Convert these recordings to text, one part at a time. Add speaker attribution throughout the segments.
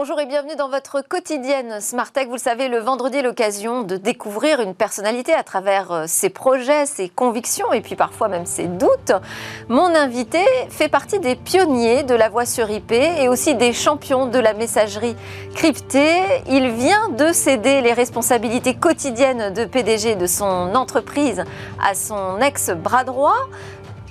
Speaker 1: Bonjour et bienvenue dans votre quotidienne Smart Tech. Vous le savez, le vendredi l'occasion de découvrir une personnalité à travers euh, ses projets, ses convictions et puis parfois même ses doutes. Mon invité fait partie des pionniers de la voix sur IP et aussi des champions de la messagerie cryptée. Il vient de céder les responsabilités quotidiennes de PDG de son entreprise à son ex-bras droit.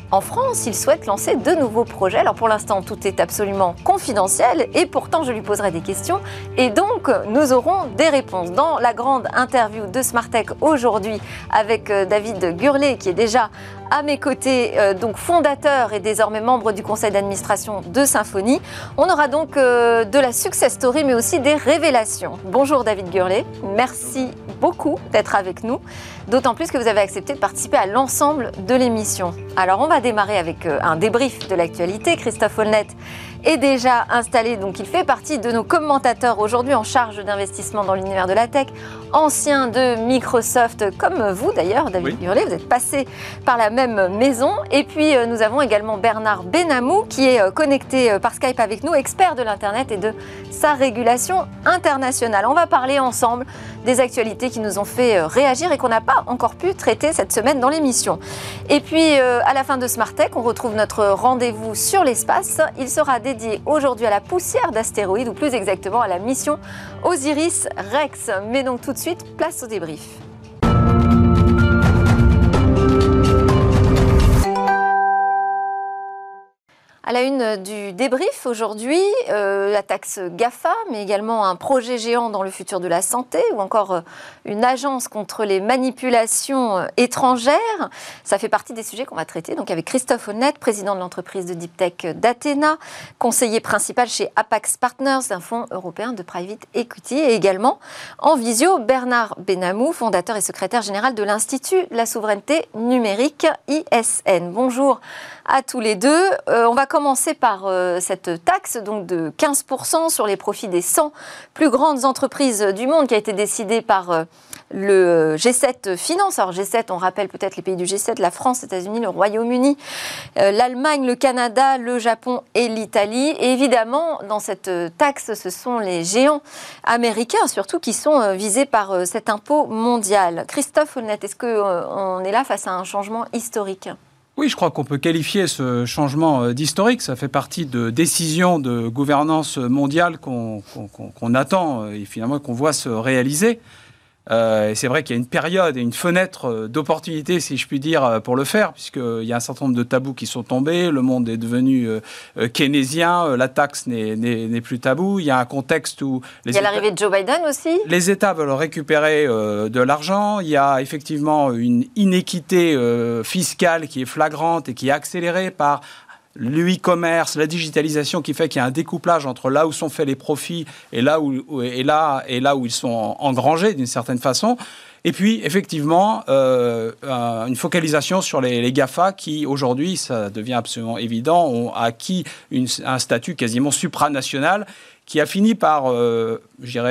Speaker 1: En France, il souhaite lancer de nouveaux projets. Alors pour l'instant, tout est absolument confidentiel et pourtant je lui poserai des questions et donc nous aurons des réponses. Dans la grande interview de Smartech aujourd'hui avec euh, David Gurlet qui est déjà à mes côtés, euh, donc fondateur et désormais membre du conseil d'administration de Symfony. On aura donc euh, de la success story mais aussi des révélations. Bonjour David Gurlet, merci beaucoup d'être avec nous, d'autant plus que vous avez accepté de participer à l'ensemble de l'émission. Alors on va démarrer avec euh, un débrief de l'actualité. Christophe Holnet est déjà installé, donc il fait partie de nos commentateurs aujourd'hui en charge d'investissement dans l'univers de la tech, ancien de Microsoft, comme vous d'ailleurs, David oui. vous êtes passé par la même maison. Et puis euh, nous avons également Bernard Benamou qui est euh, connecté euh, par Skype avec nous, expert de l'Internet et de sa régulation internationale. On va parler ensemble des actualités qui nous ont fait réagir et qu'on n'a pas encore pu traiter cette semaine dans l'émission. Et puis à la fin de Smart Tech, on retrouve notre rendez-vous sur l'espace. Il sera dédié aujourd'hui à la poussière d'astéroïdes, ou plus exactement à la mission Osiris-Rex. Mais donc tout de suite, place au débrief. À la une du débrief aujourd'hui, euh, la taxe GAFA, mais également un projet géant dans le futur de la santé ou encore euh, une agence contre les manipulations euh, étrangères. Ça fait partie des sujets qu'on va traiter donc avec Christophe Honnête, président de l'entreprise de deep tech d'Athéna, conseiller principal chez Apax Partners, un fonds européen de private equity, et également en visio Bernard Benamou, fondateur et secrétaire général de l'Institut de la souveraineté numérique ISN. Bonjour à tous les deux. on va commencer par euh, cette taxe de 15% sur les profits des 100 plus grandes entreprises du monde qui a été décidée par euh, le G7 Finance. Alors G7, on rappelle peut-être les pays du G7, la France, les États-Unis, le Royaume-Uni, euh, l'Allemagne, le Canada, le Japon et l'Italie. Et évidemment, dans cette taxe, ce sont les géants américains surtout qui sont visés par cet impôt mondial. Christophe Holnet, est-ce qu'on est là face à un changement historique?
Speaker 2: Oui, je crois qu'on peut qualifier ce changement euh, d'historique. Ça fait partie de décisions de gouvernance mondiale qu'on attend euh, et finalement qu'on voit se réaliser. Euh, et c'est vrai qu'il y a une période et une fenêtre euh, d'opportunité, si je puis dire, euh, pour le faire, puisqu'il y a un certain nombre de tabous qui sont tombés, le monde est devenu keynésien, la taxe n'est plus tabou, il y a un contexte où...
Speaker 1: Les il y a l'arrivée de Joe Biden aussi.
Speaker 2: Les États veulent récupérer de l'argent, il y a effectivement une inéquité fiscale qui est flagrante et qui est accélérée par le e-commerce, la digitalisation qui fait qu'il y a un découplage entre là où sont faits les profits et là où, et là, et là où ils sont engrangés d'une certaine façon. Et puis, effectivement, euh, une focalisation sur les, GAFA qui, aujourd'hui, ça devient absolument évident, ont acquis un statut quasiment supranational qui a fini par, euh,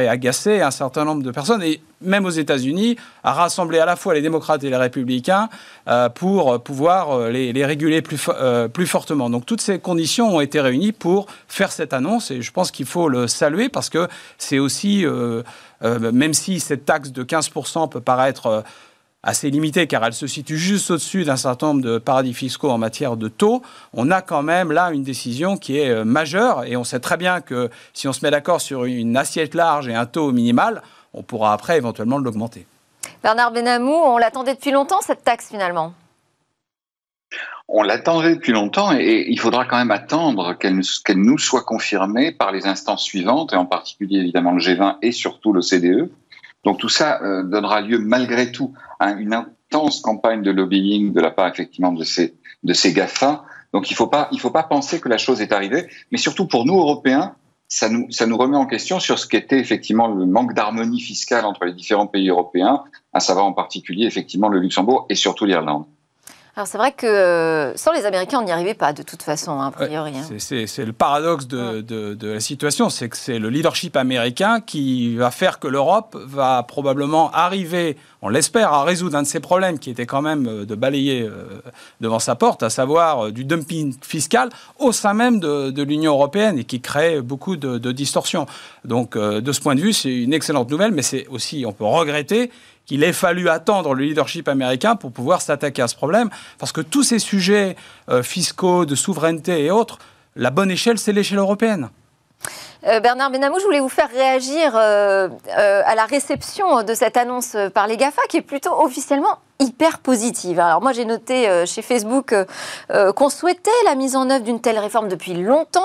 Speaker 2: agacer un certain nombre de personnes, et même aux États-Unis, à rassembler à la fois les démocrates et les républicains euh, pour pouvoir euh, les, réguler plus, plus fortement. Donc toutes ces conditions ont été réunies pour faire cette annonce, et je pense qu'il faut le saluer parce que c'est aussi, même si cette taxe de 15% peut paraître assez limitée car elle se situe juste au-dessus d'un certain nombre de paradis fiscaux en matière de taux, on a quand même là une décision qui est euh, majeure et on sait très bien que si on se met d'accord sur une assiette large et un taux minimal, on pourra après éventuellement l'augmenter.
Speaker 1: Bernard Benamou, on l'attendait depuis longtemps cette taxe finalement?
Speaker 3: On l'attendait depuis longtemps et il faudra quand même attendre qu'elle nous soit confirmée par les instances suivantes, et en particulier évidemment le G20 et surtout le CDE. Donc tout ça euh, donnera lieu malgré tout à une intense campagne de lobbying de la part effectivement de ces de ces GAFA. Donc il faut pas il faut pas penser que la chose est arrivée, mais surtout pour nous Européens, ça nous ça nous remet en question sur ce qu'était effectivement le manque d'harmonie fiscale entre les différents pays européens, à savoir en particulier effectivement le Luxembourg et surtout l'Irlande.
Speaker 1: Alors c'est vrai que euh, sans les Américains, on n'y arrivait pas de toute façon, hein, a priori.
Speaker 2: Hein. C'est le paradoxe de, de, la situation, c'est que c'est le leadership américain qui va faire que l'Europe va probablement arriver, on l'espère, à résoudre un de ses problèmes qui était quand même euh, de balayer euh, devant sa porte, à savoir du dumping fiscal au sein même de, l'Union européenne et qui crée beaucoup de, distorsions. Donc de ce point de vue, c'est une excellente nouvelle, mais c'est aussi, on peut regretter qu'il ait fallu attendre le leadership américain pour pouvoir s'attaquer à ce problème, parce que tous ces sujets euh, fiscaux, de souveraineté et autres, la bonne échelle, c'est l'échelle européenne.
Speaker 1: Euh, Bernard Benamou, je voulais vous faire réagir euh, à la réception de cette annonce par les GAFA, qui est plutôt officiellement hyper positive. Alors moi j'ai noté chez Facebook qu'on souhaitait la mise en œuvre d'une telle réforme depuis longtemps,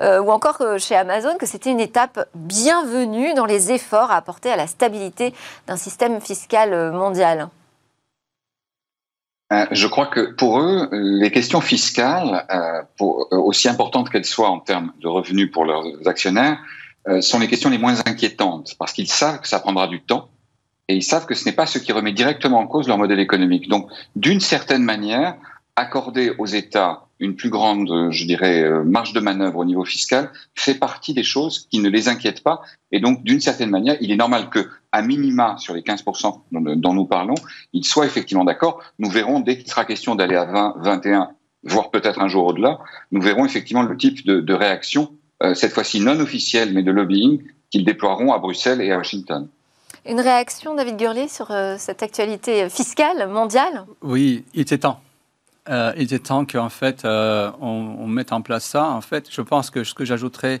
Speaker 1: ou encore chez Amazon que c'était une étape bienvenue dans les efforts à apporter à la stabilité d'un système fiscal mondial.
Speaker 3: Euh, je crois que pour eux, les questions fiscales, euh, euh, aussi importantes qu'elles soient en termes de revenus pour leurs actionnaires, sont les questions les moins inquiétantes, parce qu'ils savent que ça prendra du temps, et ils savent que ce n'est pas ce qui remet directement en cause leur modèle économique. Donc, d'une certaine manière, accorder aux États une plus grande, je dirais, euh, marge de manœuvre au niveau fiscal fait partie des choses qui ne les inquiètent pas. Et donc, d'une certaine manière, il est normal que, à minima, sur les 15% dont nous parlons, ils soient effectivement d'accord. Nous verrons, dès qu'il sera question d'aller à 20, 21, voire peut-être un jour au-delà, nous verrons effectivement le type de, réaction, euh, cette fois-ci non officielle, mais de lobbying, qu'ils déploieront à Bruxelles et à Washington.
Speaker 1: Une réaction, David Gurley, sur euh, cette actualité fiscale mondiale?
Speaker 4: Oui, il était temps euh, il était temps qu'en fait, euh, on, mette en place ça. En fait, je pense que ce que j'ajouterais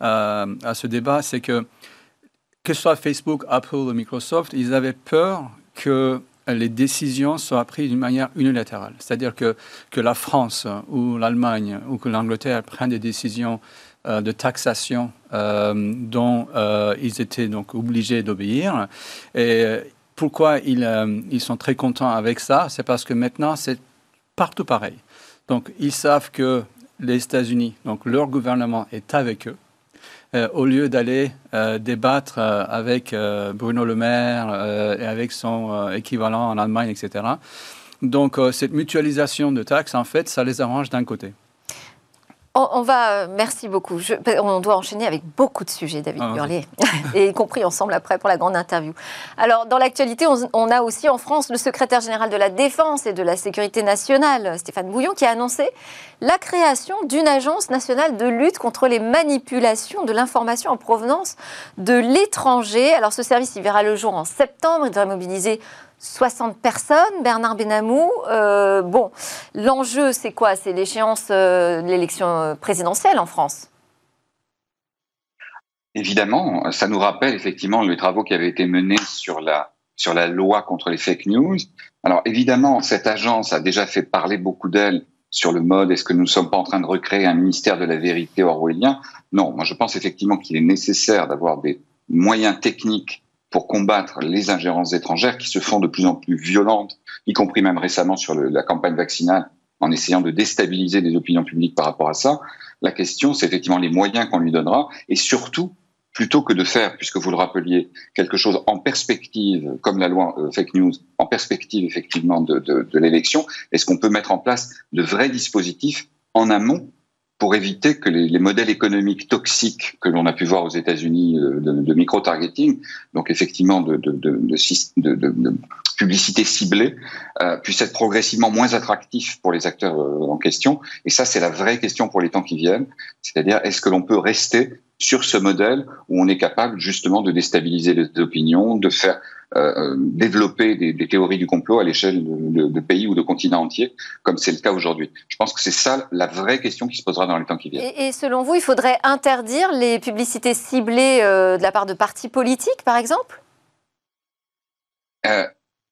Speaker 4: à ce débat, c'est que que ce soit Facebook, Apple ou Microsoft, ils avaient peur que les décisions soient prises d'une manière unilatérale. C'est-à-dire que, que la France ou l'Allemagne ou que l'Angleterre prennent des décisions de taxation dont ils étaient donc obligés d'obéir. Et pourquoi ils, ils, sont très contents avec ça? C'est parce que maintenant, c'est partout pareil. Donc, ils savent que les États-Unis, donc leur gouvernement est avec eux. Euh, au lieu d'aller euh, débattre euh, avec Bruno Le Maire et avec son équivalent en Allemagne, etc. Donc cette mutualisation de taxes, en fait, ça les arrange d'un côté.
Speaker 1: On, va, euh, merci beaucoup. on doit enchaîner avec beaucoup de sujets, David ah, et y compris ensemble après pour la grande interview. Alors, dans l'actualité, on, a aussi en France le secrétaire général de la Défense et de la Sécurité nationale, Stéphane Bouillon, qui a annoncé la création d'une agence nationale de lutte contre les manipulations de l'information en provenance de l'étranger. Alors, ce service, il verra le jour en septembre. Il devrait mobiliser 60 personnes, Bernard Benamou. Euh, bon, l'enjeu, c'est quoi? C'est l'échéance euh, de l'élection présidentielle en France
Speaker 3: Évidemment, ça nous rappelle effectivement les travaux qui avaient été menés sur la, sur la loi contre les fake news. Alors évidemment, cette agence a déjà fait parler beaucoup d'elle sur le mode est-ce que nous ne sommes pas en train de recréer un ministère de la vérité orwellien? Non, moi je pense effectivement qu'il est nécessaire d'avoir des moyens techniques pour combattre les ingérences étrangères qui se font de plus en plus violentes, y compris même récemment sur la campagne vaccinale, en essayant de déstabiliser les opinions publiques par rapport à ça. La question, c'est effectivement les moyens qu'on lui donnera et surtout, plutôt que de faire, puisque vous le rappeliez, quelque chose en perspective, comme la loi euh, fake news, en perspective effectivement de, de, de l'élection, est-ce qu'on peut mettre en place de vrais dispositifs en amont pour éviter que les, les, modèles économiques toxiques que l'on a pu voir aux États-Unis euh, de, de micro-targeting, donc effectivement de, de, de publicité ciblée, euh, puissent être progressivement moins attractifs pour les acteurs euh, en question. Et ça, c'est la vraie question pour les temps qui viennent. C'est-à-dire, est-ce que l'on peut rester sur ce modèle où on est capable justement de déstabiliser les opinions, de faire euh, euh, développer des, des, théories du complot à l'échelle de, de, pays ou de continents entiers, comme c'est le cas aujourd'hui. Je pense que c'est ça la vraie question qui se posera dans les temps qui viennent.
Speaker 1: Et, selon vous, il faudrait interdire les publicités ciblées euh, de la part de partis politiques, par exemple?
Speaker 3: Euh,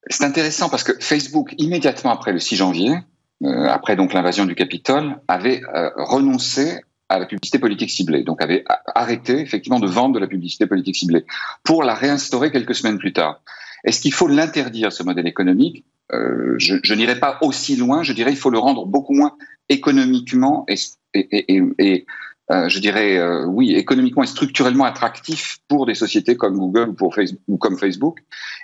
Speaker 3: C'est intéressant parce que Facebook, immédiatement après le 6 janvier, après donc l'invasion du Capitole, avait renoncé à la publicité politique ciblée, donc avait arrêté effectivement de vendre de la publicité politique ciblée, pour la réinstaurer quelques semaines plus tard. Est-ce qu'il faut l'interdire, ce modèle économique? Euh, Je, n'irai pas aussi loin, je dirais il faut le rendre beaucoup moins économiquement et, euh, je dirais euh, oui, économiquement et structurellement attractif pour des sociétés comme Google ou, Facebook, comme Facebook.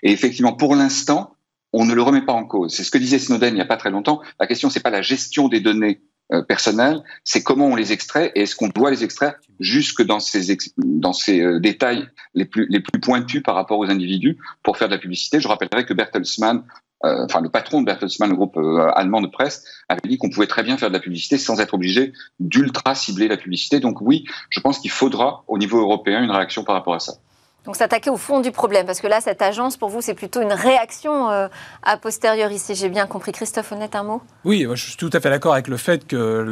Speaker 3: Et effectivement, pour l'instant, on ne le remet pas en cause. C'est ce que disait Snowden il n'y a pas très longtemps. La question, c'est pas la gestion des données euh, personnelles, c'est comment on les extrait et est-ce qu'on doit les extraire jusque dans ces, dans ces euh, détails les plus, les plus pointus par rapport aux individus pour faire de la publicité. Je rappellerai que Bertelsmann, euh, enfin le patron de Bertelsmann, le groupe allemand de presse, avait dit qu'on pouvait très bien faire de la publicité sans être obligé d'ultra cibler la publicité. Donc oui, je pense qu'il faudra au niveau européen une réaction par rapport à ça.
Speaker 1: Donc s'attaquer au fond du problème, parce que là, cette agence, pour vous, c'est plutôt une réaction euh, a posteriori, si j'ai bien compris. Christophe Honnête, un mot?
Speaker 2: Oui, je suis tout à fait d'accord avec le fait que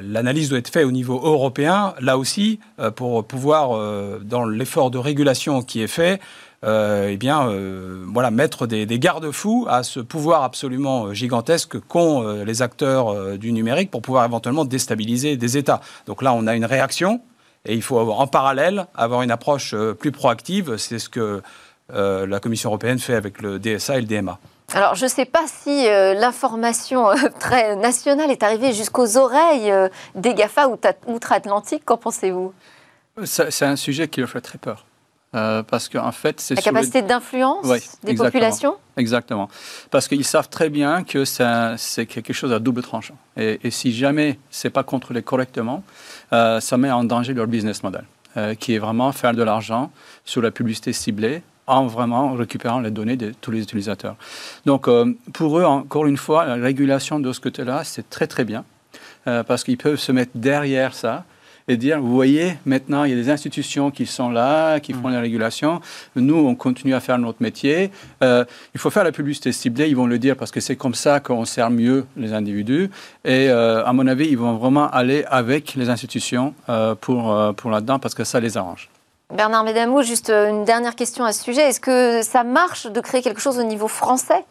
Speaker 2: l'analyse doit être faite au niveau européen, là aussi, euh, pour pouvoir, euh, dans l'effort de régulation qui est fait, eh bien, voilà, mettre des garde-fous à ce pouvoir absolument gigantesque qu'ont les acteurs du numérique pour pouvoir éventuellement déstabiliser des États. Donc là, on a une réaction et il faut avoir, en parallèle avoir une approche euh, plus proactive. C'est ce que euh, la Commission européenne fait avec le DSA et le DMA.
Speaker 1: Alors, je ne sais pas si euh, l'information très nationale est arrivée jusqu'aux oreilles des GAFA outre-Atlantique. Qu'en pensez-vous?
Speaker 4: C'est un sujet qui leur fait très peur. Parce qu'en fait, c'est
Speaker 1: la capacité d'influence des populations.
Speaker 4: Exactement, parce qu'ils savent très bien que c'est quelque chose à double tranchant. Et, et si jamais c'est pas contrôlé correctement, euh, ça met en danger leur business model, euh, qui est vraiment faire de l'argent sur la publicité ciblée en vraiment récupérant les données de tous les utilisateurs. Donc, euh, pour eux, encore une fois, la régulation de ce côté-là, c'est très très bien, parce qu'ils peuvent se mettre derrière ça et dire, vous voyez, maintenant, il y a des institutions qui sont là, qui font mm. la régulation. Nous, on continue à faire notre métier. Euh, il faut faire la publicité ciblée, ils vont le dire, parce que c'est comme ça qu'on sert mieux les individus. Et euh, à mon avis, ils vont vraiment aller avec les institutions euh, pour, pour là-dedans, parce que ça les arrange.
Speaker 1: Bernard Médamou, juste une dernière question à ce sujet. Est-ce que ça marche de créer quelque chose au niveau français?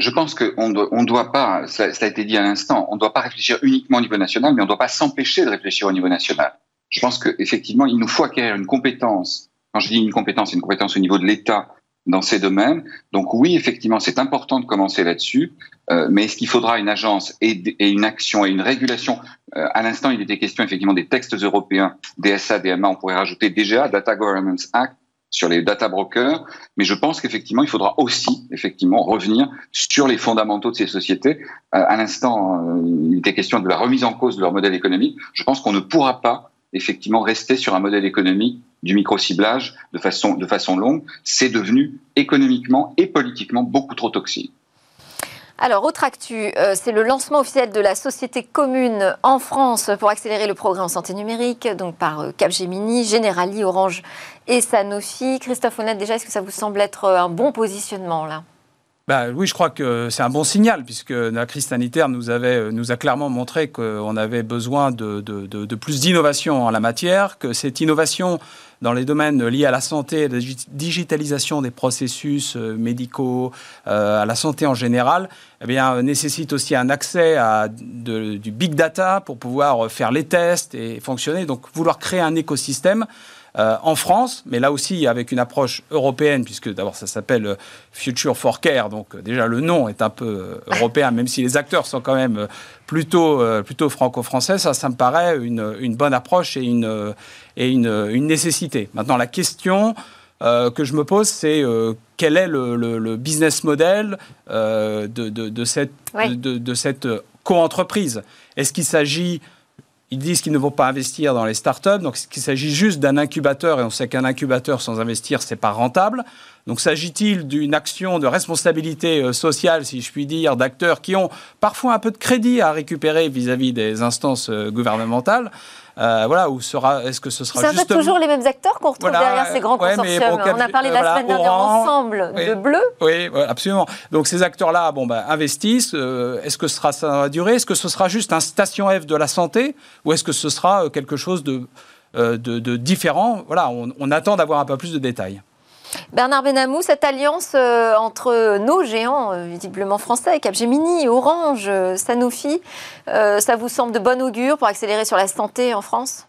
Speaker 3: Je pense qu'on ne doit pas, ça, a été dit à l'instant, on ne doit pas réfléchir uniquement au niveau national, mais on ne doit pas s'empêcher de réfléchir au niveau national. Je pense qu'effectivement, il nous faut acquérir une compétence. Quand je dis une compétence, c'est une compétence au niveau de l'État dans ces domaines. Donc oui, effectivement, c'est important de commencer là-dessus, euh, mais est-ce qu'il faudra une agence et, une action et une régulation? Euh, À l'instant, il était question effectivement des textes européens, DSA, DMA, on pourrait rajouter DGA, Data Governance Act, sur les data brokers, mais je pense qu'effectivement, il faudra aussi effectivement revenir sur les fondamentaux de ces sociétés. Euh, à l'instant, euh, il était question de la remise en cause de leur modèle économique. Je pense qu'on ne pourra pas effectivement rester sur un modèle économique du micro-ciblage de façon, de façon longue. C'est devenu économiquement et politiquement beaucoup trop toxique.
Speaker 1: Alors, autre actu, euh, c'est le lancement officiel de la société commune en France pour accélérer le progrès en santé numérique, donc par euh, Capgemini, Generali, Orange et Sanofi. Christophe Honnête, déjà, est-ce que ça vous semble être euh, un bon positionnement là?
Speaker 2: Bah, oui, je crois que c'est un bon signal, puisque la crise sanitaire nous, a clairement montré qu'on avait besoin de, de plus d'innovation en la matière, que cette innovation dans les domaines liés à la santé, la digitalisation des processus euh, médicaux, euh, à la santé en général, eh bien, nécessite aussi un accès à du big data pour pouvoir faire les tests et fonctionner. Donc, vouloir créer un écosystème euh, en France, mais là aussi avec une approche européenne, puisque d'abord ça s'appelle euh, Future for Care, donc euh, déjà le nom est un peu européen, même si les acteurs sont quand même plutôt, plutôt franco-français, ça, ça me paraît une, une bonne approche et, une, et une, une, nécessité. Maintenant, la question que je me pose, c'est quel est le, le, business model de, de, de, cette, de, de cette co-entreprise? Est-ce qu'il s'agit ils disent qu'ils ne vont pas investir dans les startups, donc qu'il s'agit juste d'un incubateur, et on sait qu'un incubateur sans investir, c'est pas rentable. Donc s'agit-il d'une action de responsabilité euh, sociale, si je puis dire, d'acteurs qui ont parfois un peu de crédit à récupérer vis-à-vis des instances euh, gouvernementales euh, voilà, où sera, est-ce que ce sera
Speaker 1: C'est
Speaker 2: justement...
Speaker 1: toujours les mêmes acteurs qu'on retrouve derrière ces grands consortiums. on a parlé la semaine dernière ensemble de bleu.
Speaker 2: Oui, absolument. Donc ces acteurs-là, bon, ben, investissent. est-ce que ce sera ça va durer? Est-ce que ce sera juste un station F de la santé ou est-ce que ce sera quelque chose de, de, différent? Voilà, on, on attend d'avoir un peu plus de détails.
Speaker 1: Bernard Benamou, cette alliance euh, entre nos géants, euh, visiblement français, Capgemini, Orange, euh, Sanofi, ça vous semble de bon augure pour accélérer sur la santé en France?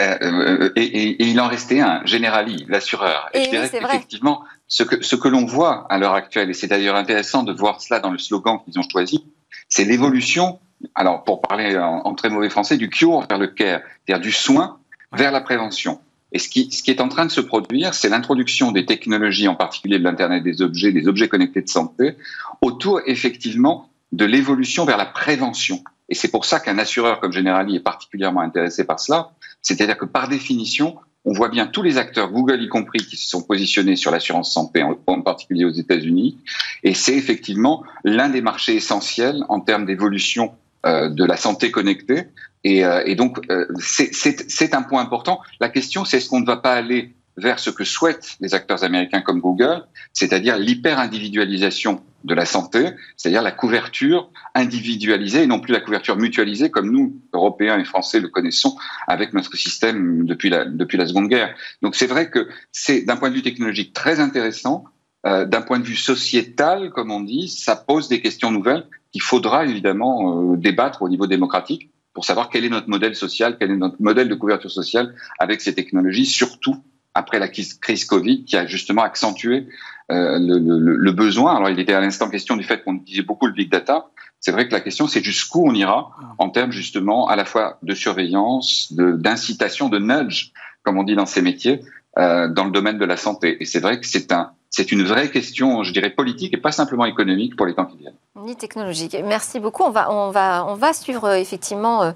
Speaker 3: Et, il en restait un, Generali, l'assureur.
Speaker 1: Et, je dirais
Speaker 3: qu'effectivement, ce que, ce que l'on voit à l'heure actuelle, et c'est d'ailleurs intéressant de voir cela dans le slogan qu'ils ont choisi, c'est l'évolution, alors pour parler en, en, très mauvais français, du cure vers le care, c'est-à-dire du soin vers la prévention. Et ce qui, est en train de se produire, c'est l'introduction des technologies, en particulier de l'Internet des objets, des objets connectés de santé, autour effectivement de l'évolution vers la prévention. Et c'est pour ça qu'un assureur comme Generali est particulièrement intéressé par cela. C'est-à-dire que par définition, on voit bien tous les acteurs, Google y compris, qui se sont positionnés sur l'assurance santé, en, particulier aux États-Unis. Et c'est effectivement l'un des marchés essentiels en termes d'évolution euh, de la santé connectée. Et, euh, et donc, euh, c'est un point important. La question, c'est est-ce qu'on ne va pas aller vers ce que souhaitent les acteurs américains comme Google, c'est-à-dire l'hyper-individualisation de la santé, c'est-à-dire la couverture individualisée et non plus la couverture mutualisée comme nous, Européens et Français, le connaissons avec notre système depuis la, depuis la Seconde Guerre. Donc c'est vrai que c'est d'un point de vue technologique très intéressant, euh, d'un point de vue sociétal, comme on dit, ça pose des questions nouvelles qu'il faudra évidemment euh, débattre au niveau démocratique pour savoir quel est notre modèle social, quel est notre modèle de couverture sociale avec ces technologies, surtout après la crise Covid qui a justement accentué euh, le, le, le, besoin. Alors il était à l'instant question du fait qu'on utilisait beaucoup le big data. C'est vrai que la question c'est jusqu'où on ira en termes justement à la fois de surveillance, d'incitation, de, de nudge, comme on dit dans ces métiers, euh, dans le domaine de la santé. Et c'est vrai que c'est un, c'est une vraie question, je dirais, politique et pas simplement économique pour les temps qui viennent.
Speaker 1: Ni technologique. Merci beaucoup. On va, suivre euh, effectivement euh,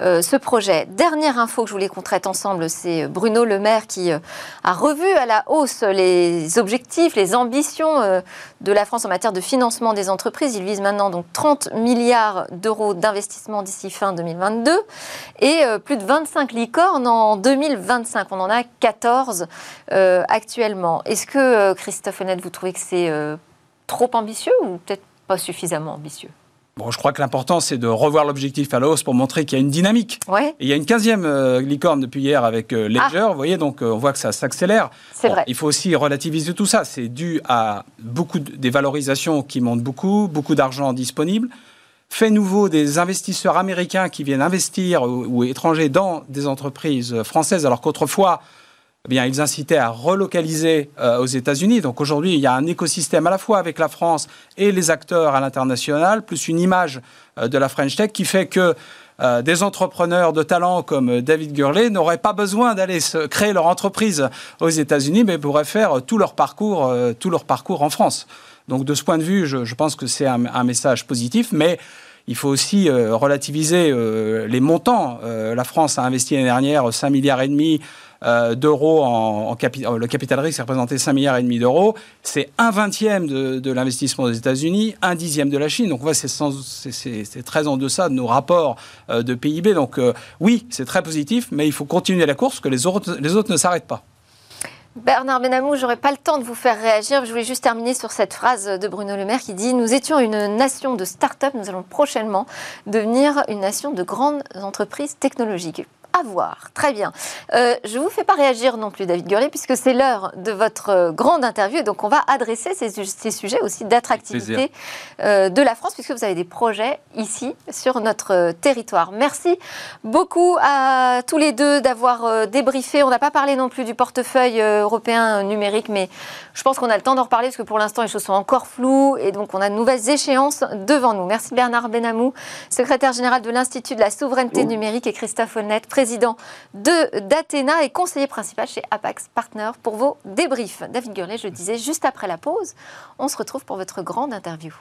Speaker 1: euh, ce projet. Dernière info que je voulais qu'on traite ensemble, c'est Bruno Le Maire qui a revu à la hausse les objectifs, les ambitions de la France en matière de financement des entreprises. Il vise maintenant donc 30 milliards d'euros d'investissement d'ici fin 2022 et plus de 25 licornes en 2025. On en a 14 actuellement. Est-ce que, Christophe Honnête, vous trouvez que c'est trop ambitieux ou peut-être pas suffisamment ambitieux
Speaker 2: Bon, je crois que l'important, c'est de revoir l'objectif à la hausse pour montrer qu'il y a une dynamique.
Speaker 1: Ouais.
Speaker 2: il y a une 15e euh, licorne depuis hier avec euh, Ledger, ah. vous voyez, donc euh, on voit que ça s'accélère.
Speaker 1: C'est vrai.
Speaker 2: Il faut aussi relativiser tout ça. C'est dû à beaucoup de, des valorisations qui montent beaucoup, beaucoup d'argent disponible. Fait nouveau des investisseurs américains qui viennent investir ou, ou étrangers dans des entreprises françaises, alors qu'autrefois, eh bien, ils incitaient à relocaliser euh, aux États-Unis. Donc aujourd'hui, il y a un écosystème à la fois avec la France et les acteurs à l'international, plus une image euh, de la French Tech qui fait que euh, des entrepreneurs de talent comme David Gurley n'auraient pas besoin d'aller créer leur entreprise aux États-Unis, mais pourraient faire tout leur parcours, tout leur parcours en France. Donc de ce point de vue, je, pense que c'est un, un, message positif, mais il faut aussi relativiser les montants. la France a investi l'année dernière 5 milliards et demi euh, d'euros en, en capital. Le capital risque représentait 5 milliards et demi d'euros. C'est un vingtième de, de l'investissement des États-Unis, un dixième de la Chine. Donc, on c'est très en deçà de nos rapports euh, de PIB. Donc, euh, oui, c'est très positif, mais il faut continuer la course, que les autres, les autres ne s'arrêtent pas.
Speaker 1: Bernard Benamou, j'aurais pas le temps de vous faire réagir. Je voulais juste terminer sur cette phrase de Bruno Le Maire qui dit Nous étions une nation de start-up, nous allons prochainement devenir une nation de grandes entreprises technologiques à voir. Très bien. Euh, je ne vous fais pas réagir non plus, David Gurley, puisque c'est l'heure de votre euh, grande interview. donc, on va adresser ces, ces sujets aussi d'attractivité euh, de la France, puisque vous avez des projets ici, sur notre territoire. Merci beaucoup à tous les deux d'avoir débriefé. On n'a pas parlé non plus du portefeuille européen numérique, mais je pense qu'on a le temps d'en reparler, parce que pour l'instant, les choses sont encore floues. Et donc, on a de nouvelles échéances devant nous. Merci Bernard Benamou, secrétaire général de l'Institut de la souveraineté numérique, et Christophe Honnête, président de d'Athéna et conseiller principal chez Apax Partners pour vos débriefs. David Gurley, je le disais, juste après la pause, on se retrouve pour votre grande interview.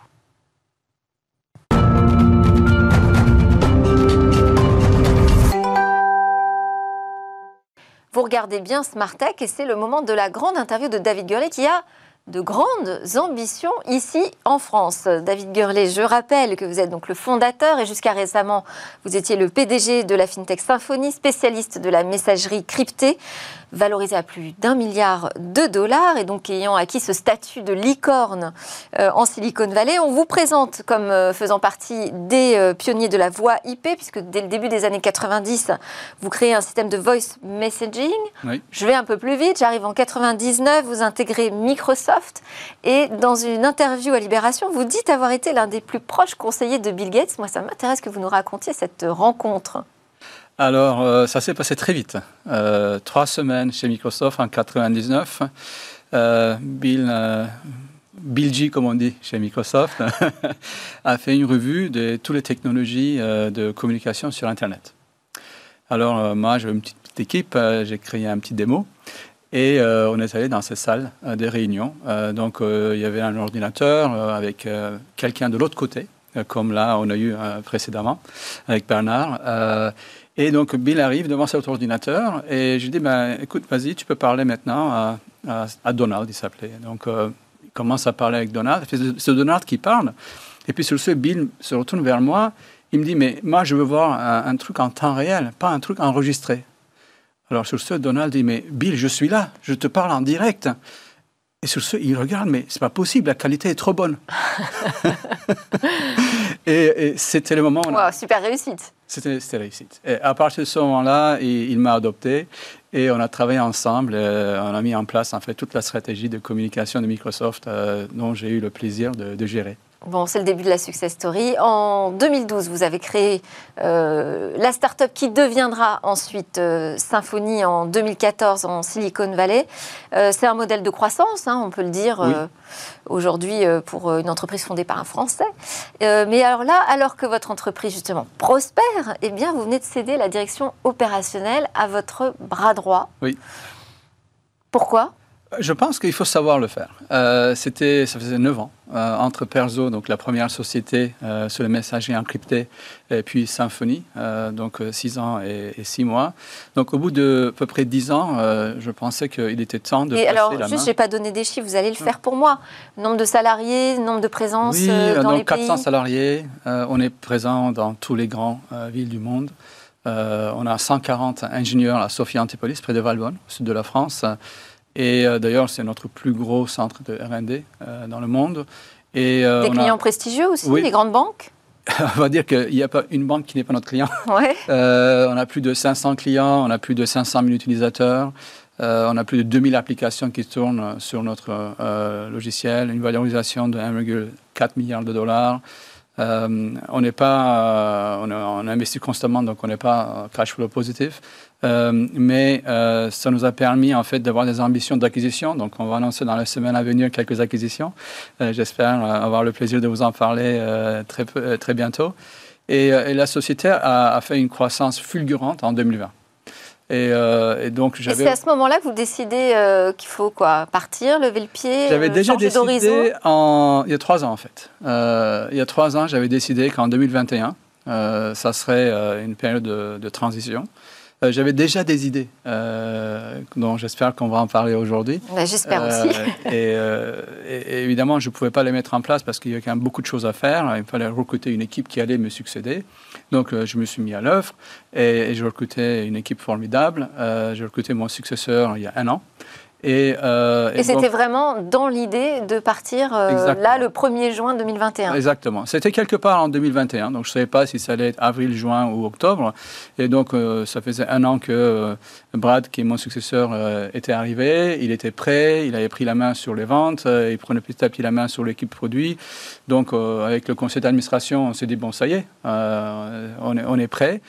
Speaker 1: Vous regardez bien Smartech et c'est le moment de la grande interview de David Gurley qui a de grandes ambitions ici en France. David Gurley, je rappelle que vous êtes donc le fondateur et jusqu'à récemment, vous étiez le PDG de la FinTech Symphony, spécialiste de la messagerie cryptée valorisé à plus d'un milliard de dollars et donc ayant acquis ce statut de licorne euh, en Silicon Valley. On vous présente comme euh, faisant partie des euh, pionniers de la voix IP, puisque dès le début des années 90, vous créez un système de voice messaging.
Speaker 2: Oui.
Speaker 1: Je vais un peu plus vite, j'arrive en 99, vous intégrez Microsoft et dans une interview à Libération, vous dites avoir été l'un des plus proches conseillers de Bill Gates. Moi, ça m'intéresse que vous nous racontiez cette rencontre.
Speaker 4: Alors, euh, ça s'est passé très vite. Euh, trois semaines chez Microsoft en 99. Euh, Bill, Bill G, comme on dit chez Microsoft, a fait une revue de toutes les technologies de communication sur Internet. Alors, moi, j'avais une petite équipe, j'ai créé un petit démo. Et on est allé dans ces salles de réunion. donc, il y avait un ordinateur avec quelqu'un de l'autre côté, comme là, on a eu précédemment avec Bernard. Et donc, Bill arrive devant cet ordinateur et je lui dis, ben, écoute, vas-y, tu peux parler maintenant à, Donald, il s'appelait. Donc, il commence à parler avec Donald. C'est Donald qui parle. Et puis sur ce, Bill se retourne vers moi. Il me dit, mais moi, je veux voir un, truc en temps réel, pas un truc enregistré. Alors sur ce, Donald dit, mais Bill, je suis là, je te parle en direct. Et sur ce, il regarde, mais c'est pas possible, la qualité est trop bonne. et, c'était le moment.
Speaker 1: Wow, super réussite.
Speaker 4: C'était réussite. Et à partir de ce moment-là, il, m'a adopté et on a travaillé ensemble. Euh, on a mis en place en fait toute la stratégie de communication de Microsoft euh, dont j'ai eu le plaisir de, de gérer.
Speaker 1: Bon, c'est le début de la success story. En 2012, vous avez créé euh, la start-up qui deviendra ensuite euh, Symfony en 2014 en Silicon Valley. Euh, c'est un modèle de croissance, hein, on peut le dire, aujourd'hui pour une entreprise fondée par un Français. mais alors là, alors que votre entreprise justement prospère, eh bien, vous venez de céder la direction opérationnelle à votre bras droit.
Speaker 4: Oui.
Speaker 1: Pourquoi?
Speaker 4: Je pense qu'il faut savoir le faire. Euh, c'était, ça faisait 9 ans, euh, entre Perso, donc la première société euh, sur le messager encrypté, et puis Symfony, donc 6 ans et, 6 mois. Donc au bout de à peu près 10 ans, je pensais qu'il était temps de
Speaker 1: et alors, juste, je n'ai pas donné des chiffres, vous allez le faire pour moi. Nombre de salariés, nombre de présences
Speaker 4: oui,
Speaker 1: dans
Speaker 4: donc
Speaker 1: les
Speaker 4: 400 salariés, on est présent dans tous les grands villes du monde. on a 140 ingénieurs à Sophie Antipolis, près de Valbonne, au sud de la France. Et euh, d'ailleurs, c'est notre plus gros centre de RD euh, dans le monde.
Speaker 1: Et, euh, Des clients prestigieux aussi, oui. les grandes banques
Speaker 4: on va dire qu'il n'y a pas une banque qui n'est pas notre client.
Speaker 1: Ouais.
Speaker 4: on a plus de 500 clients, on a plus de 500 000 utilisateurs, on a plus de 2000 applications qui tournent sur notre logiciel, une valorisation de 1,4 milliard de dollars. On n'est pas, on, on, investit constamment, donc on n'est pas cash flow positif. Euh, mais euh, ça nous a permis en fait d'avoir des ambitions d'acquisition. Donc, on va annoncer dans la semaine à venir quelques acquisitions. Euh, j'espère avoir le plaisir de vous en parler très bientôt. Et, la société a, fait une croissance fulgurante en 2020. Et, donc
Speaker 1: j'avais. c'est à ce moment-là que vous décidez qu'il faut quoi partir, lever le pied,
Speaker 4: J'avais déjà décidé en... il y a trois ans en fait. il y a trois ans, j'avais décidé qu'en 2021, ça serait une période de, de transition. Euh, j'avais déjà des idées, euh, dont j'espère qu'on va en parler aujourd'hui.
Speaker 1: Bah, j'espère aussi.
Speaker 4: Euh, et, évidemment, je ne pouvais pas les mettre en place parce qu'il y avait quand même beaucoup de choses à faire. Il fallait recruter une équipe qui allait me succéder. Donc, je me suis mis à l'œuvre et, j'ai recruté une équipe formidable. j'ai recruté mon successeur il y a un an.
Speaker 1: Euh, et, c'était vraiment dans l'idée de partir euh, là le 1er juin 2021.
Speaker 4: Exactement. C'était quelque part en 2021, donc je ne savais pas si ça allait être avril, juin ou octobre. Et donc euh, ça faisait un an que Brad, qui est mon successeur, était arrivé. Il était prêt, il avait pris la main sur les ventes, il prenait petit à petit la main sur l'équipe produit. Donc avec le conseil d'administration, on s'est dit, bon, ça y est, on est, on est prêt.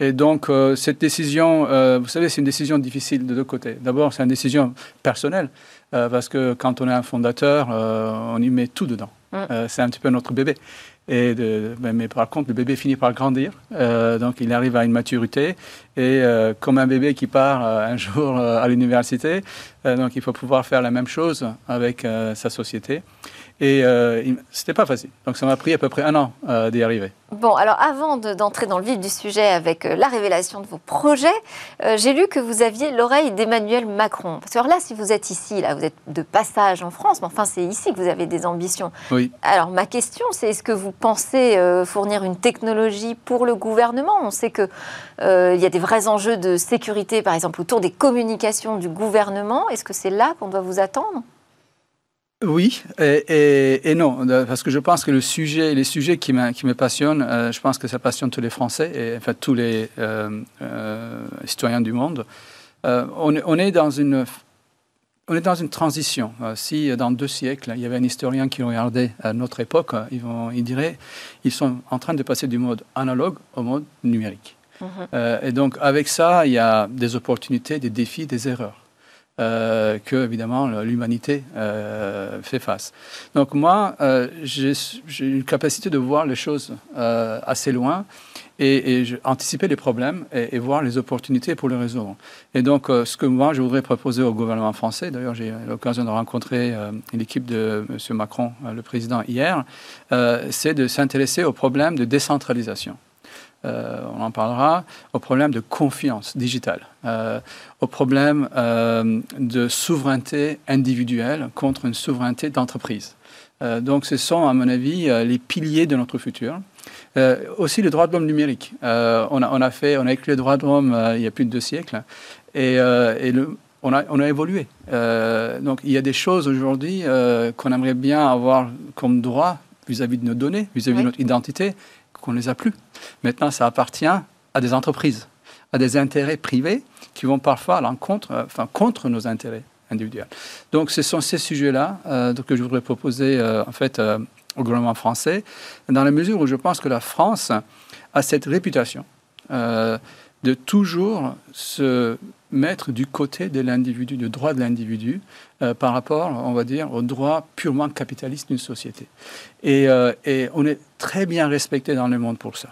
Speaker 4: Et donc, euh, cette décision, euh, vous savez, c'est une décision difficile de deux côtés. D'abord, c'est une décision personnelle, euh, parce que quand on est un fondateur, on y met tout dedans. Mm. c'est un petit peu notre bébé. Et de, ben, mais par contre, le bébé finit par grandir, donc il arrive à une maturité. Et comme un bébé qui part un jour à l'université, donc il faut pouvoir faire la même chose avec sa société. Et euh, c'était pas facile. Donc ça m'a pris à peu près un an euh, d'y arriver.
Speaker 1: Bon, alors avant d'entrer dans le vif du sujet avec euh, la révélation de vos projets, euh, j'ai lu que vous aviez l'oreille d'Emmanuel Macron. Parce que là, si vous êtes ici, là, vous êtes de passage en France, mais enfin, c'est ici que vous avez des ambitions.
Speaker 4: Oui.
Speaker 1: Alors ma question, c'est est-ce que vous pensez fournir une technologie pour le gouvernement? On sait qu'il il y a des vrais enjeux de sécurité, par exemple, autour des communications du gouvernement. Est-ce que c'est là qu'on doit vous attendre?
Speaker 4: Oui et, non, parce que je pense que le sujet, les sujets qui me, qui me passionnent, euh, je pense que ça passionne tous les Français et enfin tous les euh, euh, citoyens du monde. On, on, est dans une on est dans une transition. si dans deux siècles, il y avait un historien qui regardait à notre époque, ils, vont, ils diraient ils sont en train de passer du mode analogue au mode numérique. Mhm. et donc avec ça, il y a des opportunités, des défis, des erreurs. Euh, que évidemment l'humanité euh, fait face. Donc moi, euh, j'ai une capacité de voir les choses assez loin et, anticiper les problèmes et, voir les opportunités pour les résoudre. Et donc, ce que moi, je voudrais proposer au gouvernement français, d'ailleurs, j'ai eu l'occasion de rencontrer l'équipe de M. Macron, le président, hier, c'est de s'intéresser aux problèmes de décentralisation. Euh, on en parlera, au problème de confiance digitale, euh, au problème euh, de souveraineté individuelle contre une souveraineté d'entreprise. donc ce sont, à mon avis, les piliers de notre futur. aussi le droit de l'homme numérique. on, a, fait, on a écrit le droit de l'homme il y a plus de deux siècles et, on, a, on, a, évolué. donc il y a des choses aujourd'hui qu'on aimerait bien avoir comme droit vis-à-vis de nos données, vis-à-vis de notre identité, qu'on ne les a plus. Maintenant, ça appartient à des entreprises, à des intérêts privés qui vont parfois à l'encontre, euh, enfin, contre nos intérêts individuels. Donc, ce sont ces sujets-là euh, que je voudrais proposer, euh, en fait, au gouvernement français, dans la mesure où je pense que la France a cette réputation de toujours se mettre du côté de l'individu, du droit de l'individu, par rapport, on va dire, au droit purement capitaliste d'une société. Et, et, on est très bien respecté dans le monde pour ça.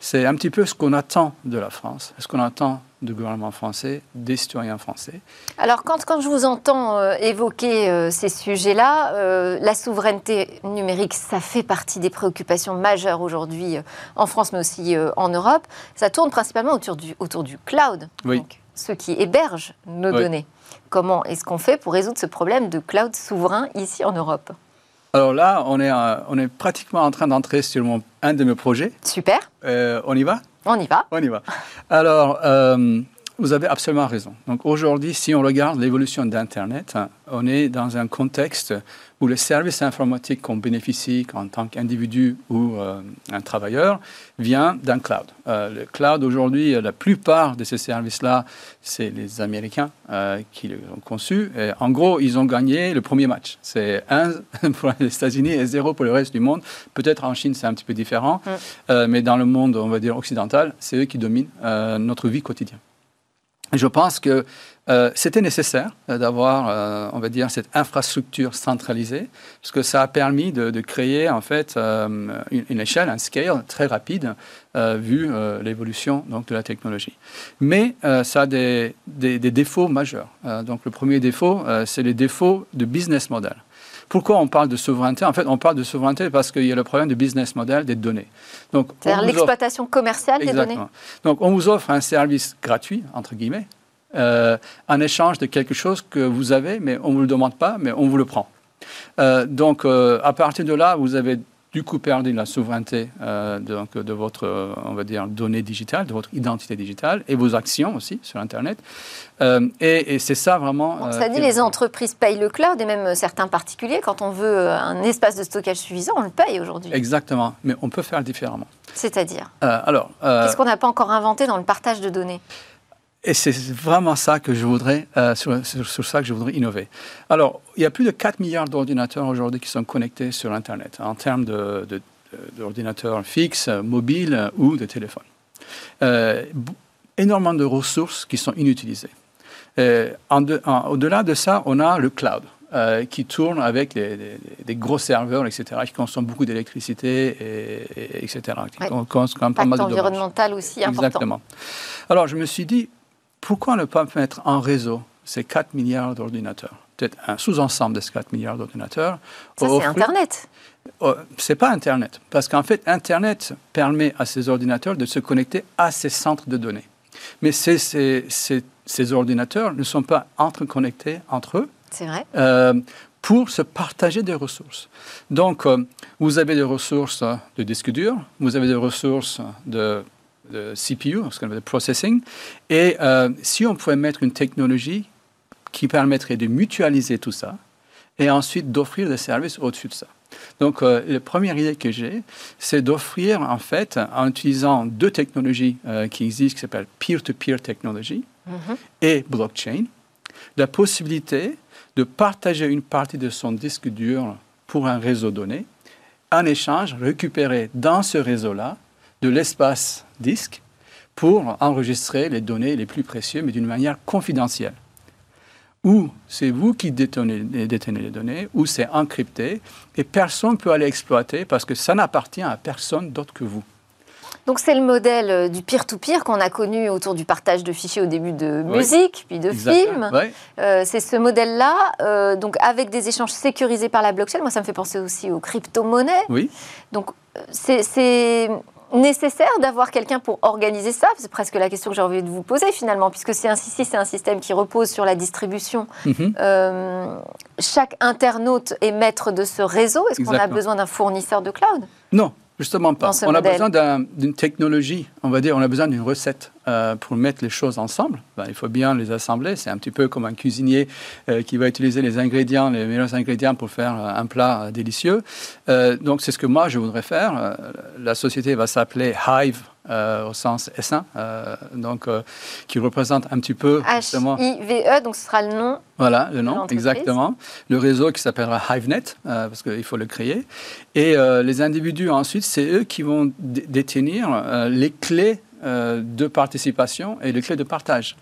Speaker 4: C'est un petit peu ce qu'on attend de la France, ce qu'on attend du gouvernement français, des citoyens français.
Speaker 1: Alors quand, quand je vous entends euh, évoquer euh, ces sujets-là, euh, la souveraineté numérique, ça fait partie des préoccupations majeures aujourd'hui en France, mais aussi en Europe. Ça tourne principalement autour du, autour du cloud, donc ceux qui hébergent nos données. Comment est-ce qu'on fait pour résoudre ce problème de cloud souverain ici en Europe?
Speaker 4: Alors là, on est, euh, on est pratiquement en train d'entrer sur mon, un de mes projets.
Speaker 1: Super.
Speaker 4: Euh, on y va?
Speaker 1: On y va.
Speaker 4: On y va. Alors, euh, vous avez absolument raison. Donc aujourd'hui, si on regarde l'évolution d'Internet, on est dans un contexte où le service informatique qu'on bénéficie en tant qu'individu ou euh, un travailleur vient d'un cloud. Euh, le cloud aujourd'hui, la plupart de ces services-là, c'est les Américains euh, qui l'ont conçu. Et en gros, ils ont gagné le premier match. C'est un pour les États-Unis et zéro pour le reste du monde. Peut-être en Chine, c'est un petit peu différent, mm. mais dans le monde, on va dire occidental, c'est eux qui dominent notre vie quotidienne. Je pense que euh, c'était nécessaire euh, d'avoir, euh, on va dire, cette infrastructure centralisée, parce que ça a permis de, créer en fait une, échelle, un scale très rapide vu l'évolution donc de la technologie. Mais ça a des, des, défauts majeurs. donc le premier défaut, c'est les défauts de business model. Pourquoi on parle de souveraineté? En fait, on parle de souveraineté parce qu'il y a le problème de business model des données.
Speaker 1: C'est-à-dire l'exploitation commerciale des données.
Speaker 4: Donc, on vous offre un service gratuit, entre guillemets, euh, en échange de quelque chose que vous avez, mais on ne vous le demande pas, mais on vous le prend. Euh, donc, euh, à partir de là, vous avez du coup perdu la souveraineté de, de, votre, on va dire, donnée digitale, de votre identité digitale et vos actions aussi sur Internet. et, c'est ça vraiment.
Speaker 1: ça dit les entreprises payent le cloud et même certains particuliers, quand on veut un espace de stockage suffisant, on le paye aujourd'hui.
Speaker 4: Exactement, mais on peut faire différemment.
Speaker 1: C'est-à-dire?
Speaker 4: Alors.
Speaker 1: Qu'est-ce qu'on n'a pas encore inventé dans le partage de données?
Speaker 4: Et c'est vraiment ça que je voudrais, euh, sur, ça que je voudrais innover. Alors, il y a plus de 4 milliards d'ordinateurs aujourd'hui qui sont connectés sur Internet, en termes d'ordinateurs fixes, mobiles ou de téléphones. Euh, énormément de ressources qui sont inutilisées. Euh, au-delà de ça, on a le cloud. qui tourne avec des, gros serveurs, etc., qui consomment beaucoup d'électricité, et, etc.
Speaker 1: Ouais. environnemental aussi important.
Speaker 4: Exactement. Alors, je me suis dit, pourquoi ne pas mettre en réseau ces 4 milliards d'ordinateurs Peut-être un sous-ensemble de ces 4 milliards d'ordinateurs.
Speaker 1: Ça, c'est Internet
Speaker 4: oh, c'est pas Internet, parce qu'en fait, Internet permet à ces ordinateurs de se connecter à ces centres de données. Mais ces, ces, ces, ordinateurs ne sont pas interconnectés entre eux.
Speaker 1: C'est vrai. Euh,
Speaker 4: pour se partager des ressources. Donc, euh, vous avez des ressources de disque dur, vous avez des ressources de de CPU, ce qu'on appelle processing. Et euh, si on pouvait mettre une technologie qui permettrait de mutualiser tout ça et ensuite d'offrir des services au-dessus de ça. Donc, euh, la première idée que j'ai, c'est d'offrir, en fait, en utilisant deux technologies euh, qui existent, qui s'appellent peer-to-peer technology mm-hmm. et blockchain, la possibilité de partager une partie de son disque dur pour un réseau donné, en échange, récupérer dans ce réseau-là de l'espace disque pour enregistrer les données les plus précieuses, mais d'une manière confidentielle. ou c'est vous qui détenez, détenez, les données, ou c'est encrypté, et personne ne peut aller exploiter parce que ça n'appartient à personne d'autre que vous.
Speaker 1: Donc c'est le modèle euh, du peer-to-peer qu'on a connu autour du partage de fichiers au début de musique, puis de films. Euh, c'est ce modèle-là, euh, donc avec des échanges sécurisés par la blockchain. Moi, ça me fait penser aussi aux crypto-monnaies.
Speaker 4: Oui.
Speaker 1: Donc c'est nécessaire d'avoir quelqu'un pour organiser ça C'est presque la question que j'ai envie de vous poser finalement, puisque c'est un, si c'est un système qui repose sur la distribution. Mhm. chaque internaute est maître de ce réseau. Est-ce qu'on a besoin d'un fournisseur de cloud?
Speaker 4: Non, Justement pas. On a besoin d'une technologie, on va dire, on a besoin d'une recette euh, pour mettre les choses ensemble. Ben, il faut bien les assembler. C'est un petit peu comme un cuisinier euh, qui va utiliser les ingrédients, les meilleurs ingrédients pour faire euh, un plat délicieux. donc c'est ce que moi je voudrais faire. la société va s'appeler Hive euh, au sens S1, euh, donc euh, qui représente un petit peu
Speaker 1: H-I-V-E, donc ce sera le nom.
Speaker 4: Voilà, le nom, exactement. Le réseau qui s'appellera HiveNet, parce qu'il faut le créer. Et les individus, ensuite, c'est eux qui vont détenir les clés de participation et les clés de partage.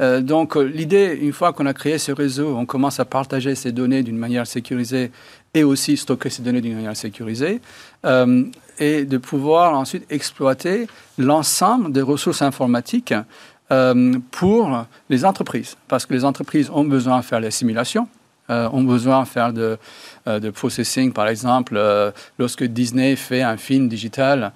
Speaker 4: donc l'idée, une fois qu'on a créé ce réseau, on commence à partager ces données d'une manière sécurisée et aussi stocker ces données d'une manière sécurisée et de pouvoir ensuite exploiter l'ensemble des ressources informatiques euh, pour les entreprises. Parce que les entreprises ont besoin de faire les simulations, euh, ont besoin de faire de, euh, de processing, par exemple, euh, lorsque Disney fait un film digital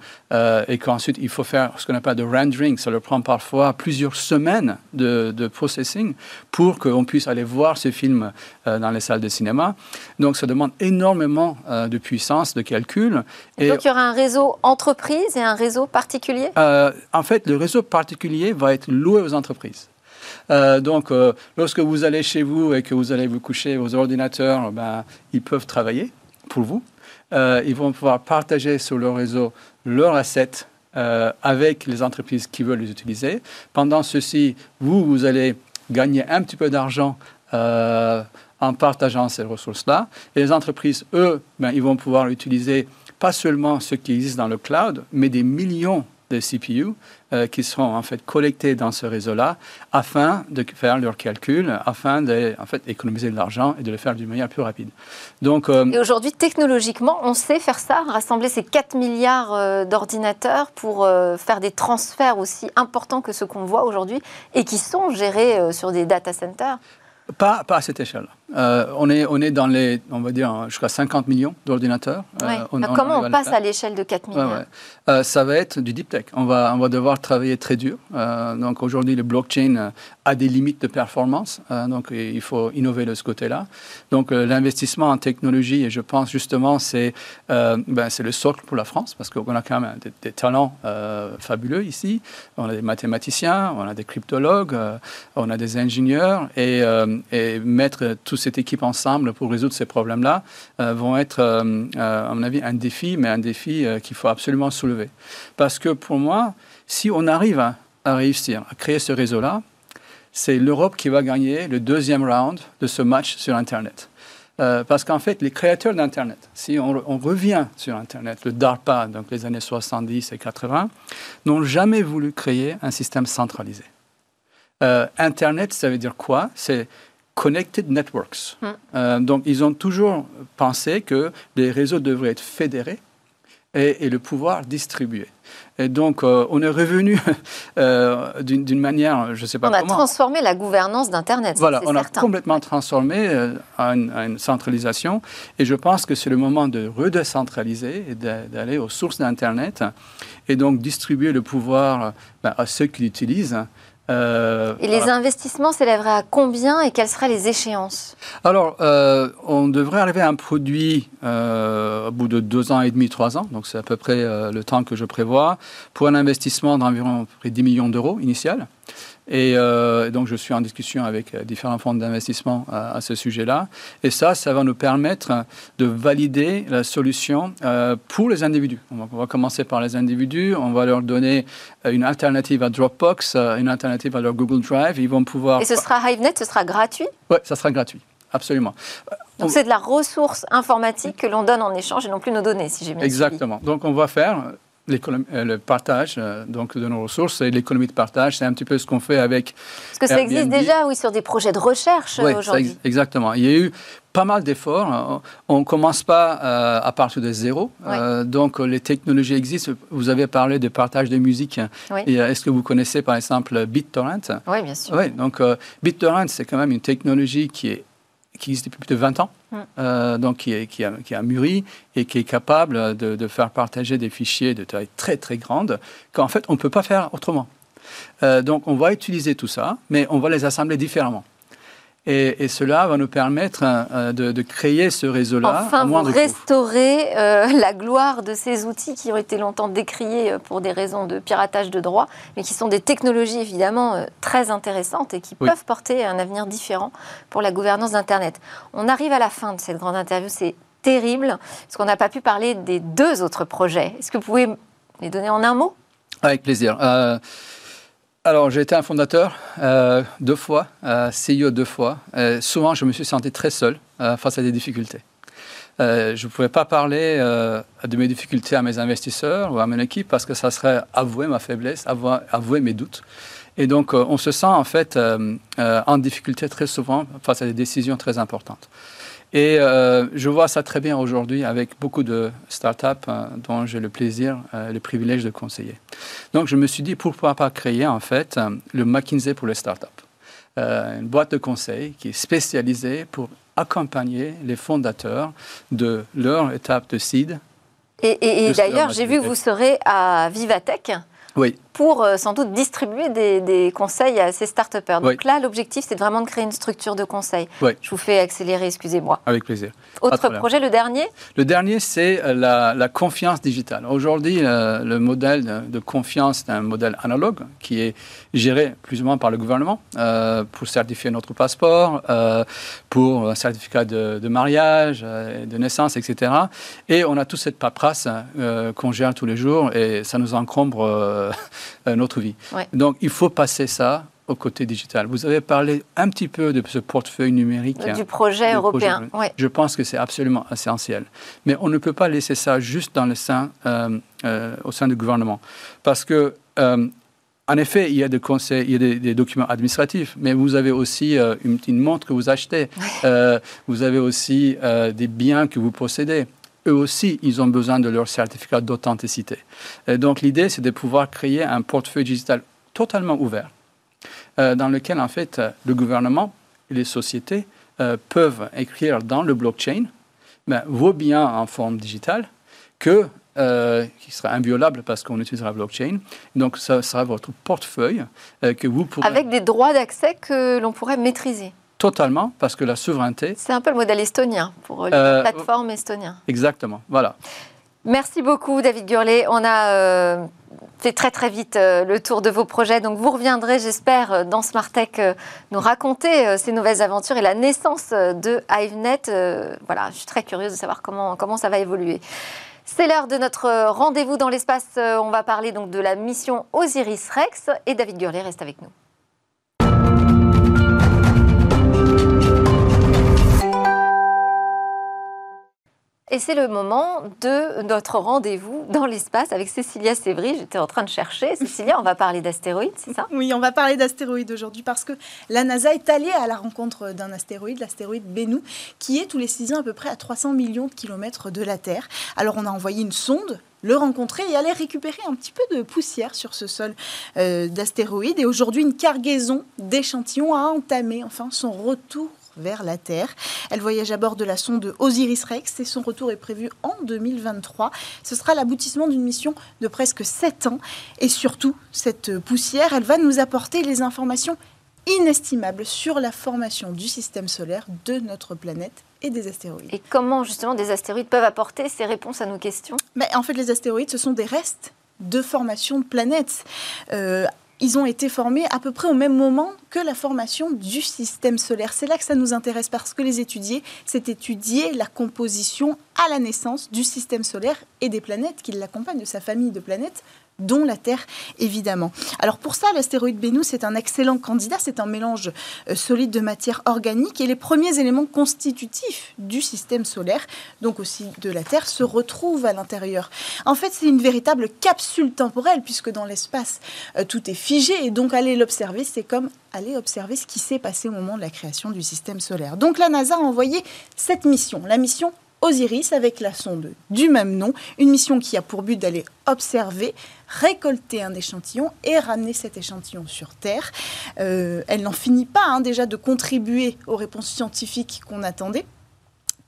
Speaker 4: et qu'ensuite il faut faire ce qu'on appelle de rendering, ça leur prend parfois plusieurs semaines de, de processing pour qu'on puisse aller voir ce film dans les salles de cinéma. Donc ça demande énormément de puissance, de calcul.
Speaker 1: Et donc il y aura un réseau entreprise et un réseau particulier?
Speaker 4: En fait, le réseau particulier va être loué aux entreprises. Euh, donc, euh, lorsque vous allez chez vous et que vous allez vous coucher, vos ordinateurs, ben, ils peuvent travailler pour vous. Euh, ils vont pouvoir partager sur leur réseau leurs assets avec les entreprises qui veulent les utiliser. Pendant ceci, vous, vous allez gagner un petit peu d'argent en partageant ces ressources-là. Et les entreprises, eux, ben, ils vont pouvoir utiliser pas seulement ce qui existe dans le cloud, mais des millions de CPU euh, qui seront en fait collectés dans ce réseau-là afin de faire leurs calculs, afin d'économiser en fait, économiser de l'argent et de le faire d'une manière plus rapide.
Speaker 1: Donc, euh, et aujourd'hui, technologiquement, on sait faire ça, rassembler ces 4 milliards euh, d'ordinateurs pour faire des transferts aussi importants que ceux qu'on voit aujourd'hui et qui sont gérés sur des data centers
Speaker 4: pas, pas à cette échelle. Euh, on, est, on est dans les, on va dire, jusqu'à 50 millions d'ordinateurs.
Speaker 1: Euh, comment on, passe à l'échelle de 4 millions
Speaker 4: euh, Ça va être du deep tech. On va, on va devoir travailler très dur. donc aujourd'hui, le blockchain a des limites de performance. donc il faut innover de ce côté-là. Donc l'investissement en technologie, et je pense justement, c'est ben, le socle pour la France, parce qu'on a quand même des, talents fabuleux ici. On a des mathématiciens, on a des cryptologues, on a des ingénieurs, et, et mettre tous cette équipe ensemble pour résoudre ces problèmes-là euh, vont être, euh, euh, à mon avis, un défi, mais un défi qu'il faut absolument soulever. Parce que pour moi, si on arrive à, réussir à créer ce réseau-là, c'est l'Europe qui va gagner le deuxième round de ce match sur Internet. parce qu'en fait, les créateurs d'Internet, si on, revient sur Internet, le DARPA, donc les années 70 et 80, n'ont jamais voulu créer un système centralisé. Internet, ça veut dire quoi? C'est Connected Networks. Hmm. Euh, donc, ils ont toujours pensé que les réseaux devraient être fédérés et, le pouvoir distribué. Et donc, euh, on est revenu euh, d'une manière, je ne sais pas
Speaker 1: comment.
Speaker 4: On
Speaker 1: a transformé la gouvernance d'Internet.
Speaker 4: Voilà, on a complètement transformé à une, centralisation. Et je pense que c'est le moment de redécentraliser et d'aller aux sources d'Internet et donc distribuer le pouvoir ben, à ceux qui l'utilisent
Speaker 1: euh, et les investissements s'élèveraient à combien et quelles seraient les échéances
Speaker 4: Alors, euh, on devrait arriver à un produit euh, au bout de deux ans et demi, trois ans, donc c'est à peu près le temps que je prévois, pour un investissement d'environ 10 millions d'euros initial. Et euh, donc, je suis en discussion avec euh, différents fonds d'investissement à, ce sujet-là. Et ça, ça va nous permettre de valider la solution euh, pour les individus. On va, commencer par les individus. On va leur donner une alternative à Dropbox, une alternative à leur Google Drive. Ils vont pouvoir.
Speaker 1: Et ce sera HiveNet, ce sera gratuit?
Speaker 4: Oui, ça sera gratuit. Absolument.
Speaker 1: Donc c'est de la ressource informatique que l'on donne en échange et non plus nos données, si j'ai bien
Speaker 4: Exactement. Donc on va faire le partage donc de nos ressources et l'économie de partage, c'est un petit peu ce qu'on fait avec.
Speaker 1: Parce que ça existe déjà, oui, sur des projets de recherche aujourd'hui.
Speaker 4: exactement. Il y a eu pas mal d'efforts. On ne commence pas euh, à partir de zéro. Euh, donc, les technologies existent. Vous avez parlé de partage de musique. Euh, est-ce que vous connaissez, par exemple, BitTorrent?
Speaker 1: Oui, bien sûr.
Speaker 4: Oui, donc BitTorrent, c'est quand même une technologie qui, est, qui existe depuis plus de 20 ans, mm. donc qui, est, qui, a, qui, a, mûri et qui est capable de, de, faire partager des fichiers de taille très, très grande qu'en fait, on ne peut pas faire autrement. donc, on va utiliser tout ça, mais on va les assembler différemment. Et, cela va nous permettre euh, de, créer ce réseau-là.
Speaker 1: Enfin, vous restaurer euh, la gloire de ces outils qui ont été longtemps décriés euh, pour des raisons de piratage de droits, mais qui sont des technologies évidemment très intéressantes et qui peuvent porter un avenir différent pour la gouvernance d'Internet. On arrive à la fin de cette grande interview, c'est terrible, parce qu'on n'a pas pu parler des deux autres projets. Est-ce que vous pouvez les donner en un mot?
Speaker 4: Avec plaisir. Alors, j'ai été un fondateur euh, deux fois, euh, CEO deux fois. Euh, souvent, je me suis senti très seul face à des difficultés. je ne pouvais pas parler de mes difficultés à mes investisseurs ou à mon équipe parce que ça serait avouer ma faiblesse, avouer, avouer mes doutes. Et donc, on se sent en fait en difficulté très souvent face à des décisions très importantes. Et euh, je vois ça très bien aujourd'hui avec beaucoup de startups euh, dont j'ai le plaisir, euh, le privilège de conseiller. Donc je me suis dit pourquoi pas créer en fait le McKinsey pour les startups, une boîte de conseil qui est spécialisée pour accompagner les fondateurs de leur étape de seed.
Speaker 1: Et, et d'ailleurs, j'ai vu que vous serez à Vivatech.
Speaker 4: Oui
Speaker 1: pour euh, sans doute distribuer des, conseils à ces start Donc là, l'objectif, c'est vraiment de créer une structure de conseil. Je vous fais accélérer, excusez-moi.
Speaker 4: Avec plaisir.
Speaker 1: Autre projet, le dernier?
Speaker 4: Le dernier, c'est euh, la, confiance digitale. Aujourd'hui, euh, le modèle de confiance est un modèle analogue qui est géré plus ou moins par le gouvernement pour certifier notre passeport, pour un certificat de, mariage, de naissance, etc. Et on a toute cette paperasse qu'on gère tous les jours et ça nous encombre euh, notre vie. Donc, il faut passer ça au côté digital. Vous avez parlé un petit peu de ce portefeuille numérique.
Speaker 1: Du projet européen.
Speaker 4: Je pense que c'est absolument essentiel. Mais on ne peut pas laisser ça juste dans le sein, euh, euh, au sein du gouvernement. Parce que, en effet, il y a des conseils, il y a des, documents administratifs, mais vous avez aussi une, une, montre que vous achetez. vous avez aussi des biens que vous possédez eux aussi, ils ont besoin de leur certificat d'authenticité. Donc l'idée, c'est de pouvoir créer un portefeuille digital totalement ouvert, euh, dans lequel, en fait, le gouvernement et les sociétés euh, peuvent écrire dans le blockchain ben, vos biens en forme digitale, que, euh, qui sera inviolable parce qu'on utilisera la blockchain. Donc, ça sera votre portefeuille que vous pourrez...
Speaker 1: Avec des droits d'accès que l'on pourrait maîtriser.
Speaker 4: Totalement, parce que la souveraineté.
Speaker 1: C'est un peu le modèle estonien pour la euh, plateforme estonien.
Speaker 4: Exactement, voilà.
Speaker 1: Merci beaucoup, David Gurlet. On a euh, fait très très vite euh, le tour de vos projets. Donc vous reviendrez, j'espère, dans Smartech nous raconter ces nouvelles aventures et la naissance de HiveNet. voilà, je suis très curieuse de savoir comment, comment ça va évoluer. C'est l'heure de notre rendez-vous dans l'espace. On va parler donc de la mission Osiris Rex et David Gurlet reste avec nous. Et c'est le moment de notre rendez-vous dans l'espace avec Cécilia Sévry. J'étais en train de chercher. Cécilia, on va parler d'astéroïdes, c'est ça?
Speaker 5: Oui, on va parler d'astéroïdes aujourd'hui parce que la NASA est allée à la rencontre d'un astéroïde, l'astéroïde Bennu, qui est tous les six ans à peu près à 300 millions de kilomètres de la Terre. Alors on a envoyé une sonde le rencontrer et aller récupérer un petit peu de poussière sur ce sol euh, d'astéroïdes. Et aujourd'hui, une cargaison d'échantillons a entamé enfin son retour vers la Terre. Elle voyage à bord de la sonde Osiris-Rex et son retour est prévu en 2023. Ce sera l'aboutissement d'une mission de presque 7 ans. Et surtout, cette poussière, elle va nous apporter les informations inestimables sur la formation du système solaire de notre planète et des astéroïdes.
Speaker 1: Et comment justement des astéroïdes peuvent apporter ces réponses à nos questions?
Speaker 5: Mais En fait, les astéroïdes, ce sont des restes de formation de planètes. Euh, ils ont été formés à peu près au même moment que la formation du système solaire. C'est là que ça nous intéresse parce que les étudier, c'est étudier la composition à la naissance du système solaire et des planètes qui l'accompagnent, de sa famille de planètes dont la Terre, évidemment. Alors pour ça, l'astéroïde Bennu, c'est un excellent candidat. C'est un mélange euh, solide de matière organique et les premiers éléments constitutifs du système solaire, donc aussi de la Terre, se retrouvent à l'intérieur. En fait, c'est une véritable capsule temporelle puisque dans l'espace, euh, tout est figé et donc aller l'observer, c'est comme aller observer ce qui s'est passé au moment de la création du système solaire. Donc la NASA a envoyé cette mission, la mission Osiris avec la sonde du même nom, une mission qui a pour but d'aller observer, récolter un échantillon et ramener cet échantillon sur Terre. Euh, elle n'en finit pas hein, déjà de contribuer aux réponses scientifiques qu'on attendait.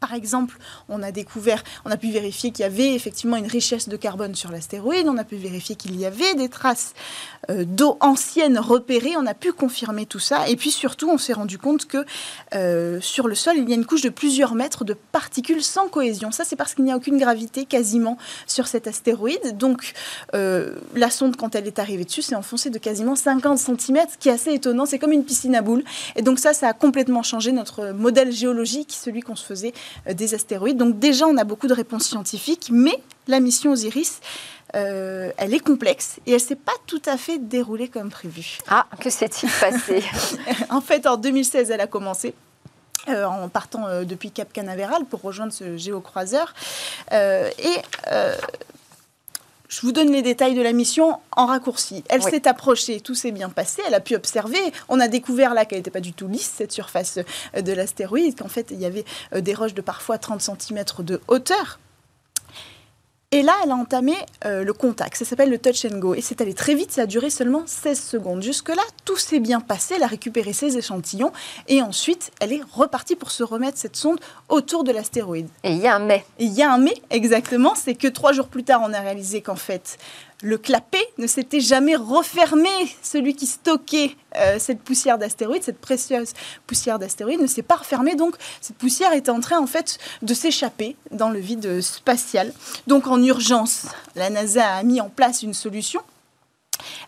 Speaker 5: Par exemple, on a découvert, on a pu vérifier qu'il y avait effectivement une richesse de carbone sur l'astéroïde, on a pu vérifier qu'il y avait des traces euh, d'eau ancienne repérées, on a pu confirmer tout ça. Et puis surtout, on s'est rendu compte que euh, sur le sol, il y a une couche de plusieurs mètres de particules sans cohésion. Ça, c'est parce qu'il n'y a aucune gravité quasiment sur cet astéroïde. Donc, euh, la sonde, quand elle est arrivée dessus, s'est enfoncée de quasiment 50 cm, ce qui est assez étonnant. C'est comme une piscine à boules. Et donc ça, ça a complètement changé notre modèle géologique, celui qu'on se faisait des astéroïdes. Donc déjà, on a beaucoup de réponses scientifiques, mais la mission Osiris, euh, elle est complexe et elle s'est pas tout à fait déroulée comme prévu.
Speaker 1: Ah, que s'est-il passé?
Speaker 5: En fait, en 2016, elle a commencé. Euh, en partant depuis Cap Canaveral pour rejoindre ce géocroiseur. et je vous donne les détails de la mission en raccourci. Elle s'est approchée, tout s'est bien passé, elle a pu observer. On a découvert là qu'elle n'était pas du tout lisse, cette surface euh, de l'astéroïde, qu'en fait il y avait euh, des roches de parfois 30 cm de hauteur. Et là, elle a entamé euh, le contact. Ça s'appelle le touch and go. Et c'est allé très vite. Ça a duré seulement 16 secondes. Jusque-là, tout s'est bien passé. Elle a récupéré ses échantillons. Et ensuite, elle est repartie pour se remettre cette sonde autour de l'astéroïde.
Speaker 1: Et il y a un mais.
Speaker 5: il y a un mais, exactement. C'est que trois jours plus tard, on a réalisé qu'en fait, le clapet ne s'était jamais refermé. Celui qui stockait euh, cette poussière d'astéroïde, cette précieuse poussière d'astéroïde, ne s'est pas refermé. Donc, cette poussière est en train, en fait, de s'échapper dans le vide spatial. Donc, en urgence, la NASA a mis en place une solution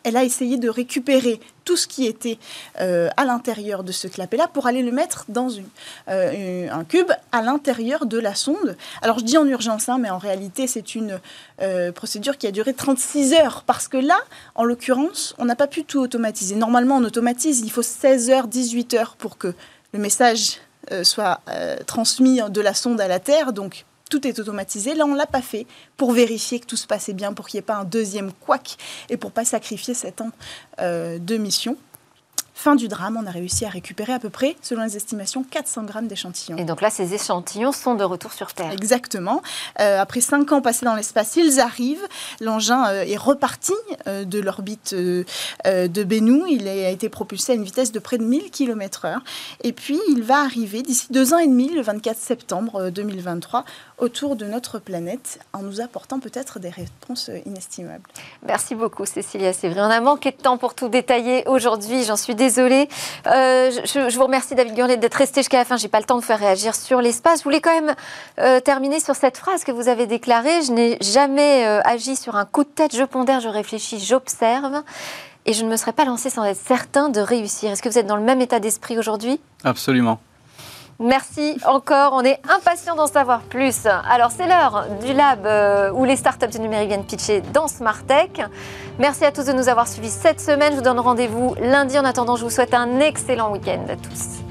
Speaker 5: elle a essayé de récupérer tout ce qui était euh, à l'intérieur de ce clapet-là pour aller le mettre dans euh, un cube à l'intérieur de la sonde. Alors je dis en urgence, hein, mais en réalité c'est une euh, procédure qui a duré 36 heures parce que là, en l'occurrence, on n'a pas pu tout automatiser. Normalement, on automatise, il faut 16 heures, 18 heures pour que le message soit transmis de la sonde à la Terre. Donc tout est automatisé. Là, on l'a pas fait pour vérifier que tout se passait bien, pour qu'il n'y ait pas un deuxième couac et pour pas sacrifier sept ans euh, de mission. Fin du drame, on a réussi à récupérer à peu près, selon les estimations, 400 grammes d'échantillons.
Speaker 1: Et donc là, ces échantillons sont de retour sur Terre.
Speaker 5: Exactement. Euh, après cinq ans passés dans l'espace, ils arrivent. L'engin euh, est reparti euh, de l'orbite de Bennu. Il a été propulsé à une vitesse de près de 1000 km/h. Et puis, il va arriver d'ici deux ans et demi, le 24 septembre 2023, autour de notre planète, en nous apportant peut-être des réponses inestimables.
Speaker 1: Merci beaucoup, Cécilia. C'est vrai, on a manqué de temps pour tout détailler aujourd'hui. J'en suis désolée désolée. Euh, je, vous remercie, David Gurlet, d'être resté jusqu'à la fin. J'ai pas le temps de faire réagir sur l'espace. Je voulais quand même euh, terminer sur cette phrase que vous avez déclarée. Je n'ai jamais euh, agi sur un coup de tête. Je pondère, je réfléchis, j'observe. Et je ne me serais pas lancée sans être certain de réussir. Est-ce que vous êtes dans le même état d'esprit aujourd'hui?
Speaker 4: Absolument.
Speaker 1: Merci encore, on est impatient d'en savoir plus. Alors c'est l'heure du lab euh, où les startups du numérique viennent pitcher dans Smart Tech. Merci à tous de nous avoir suivis cette semaine. Je vous donne rendez-vous lundi. En attendant, je vous souhaite un excellent week-end à tous.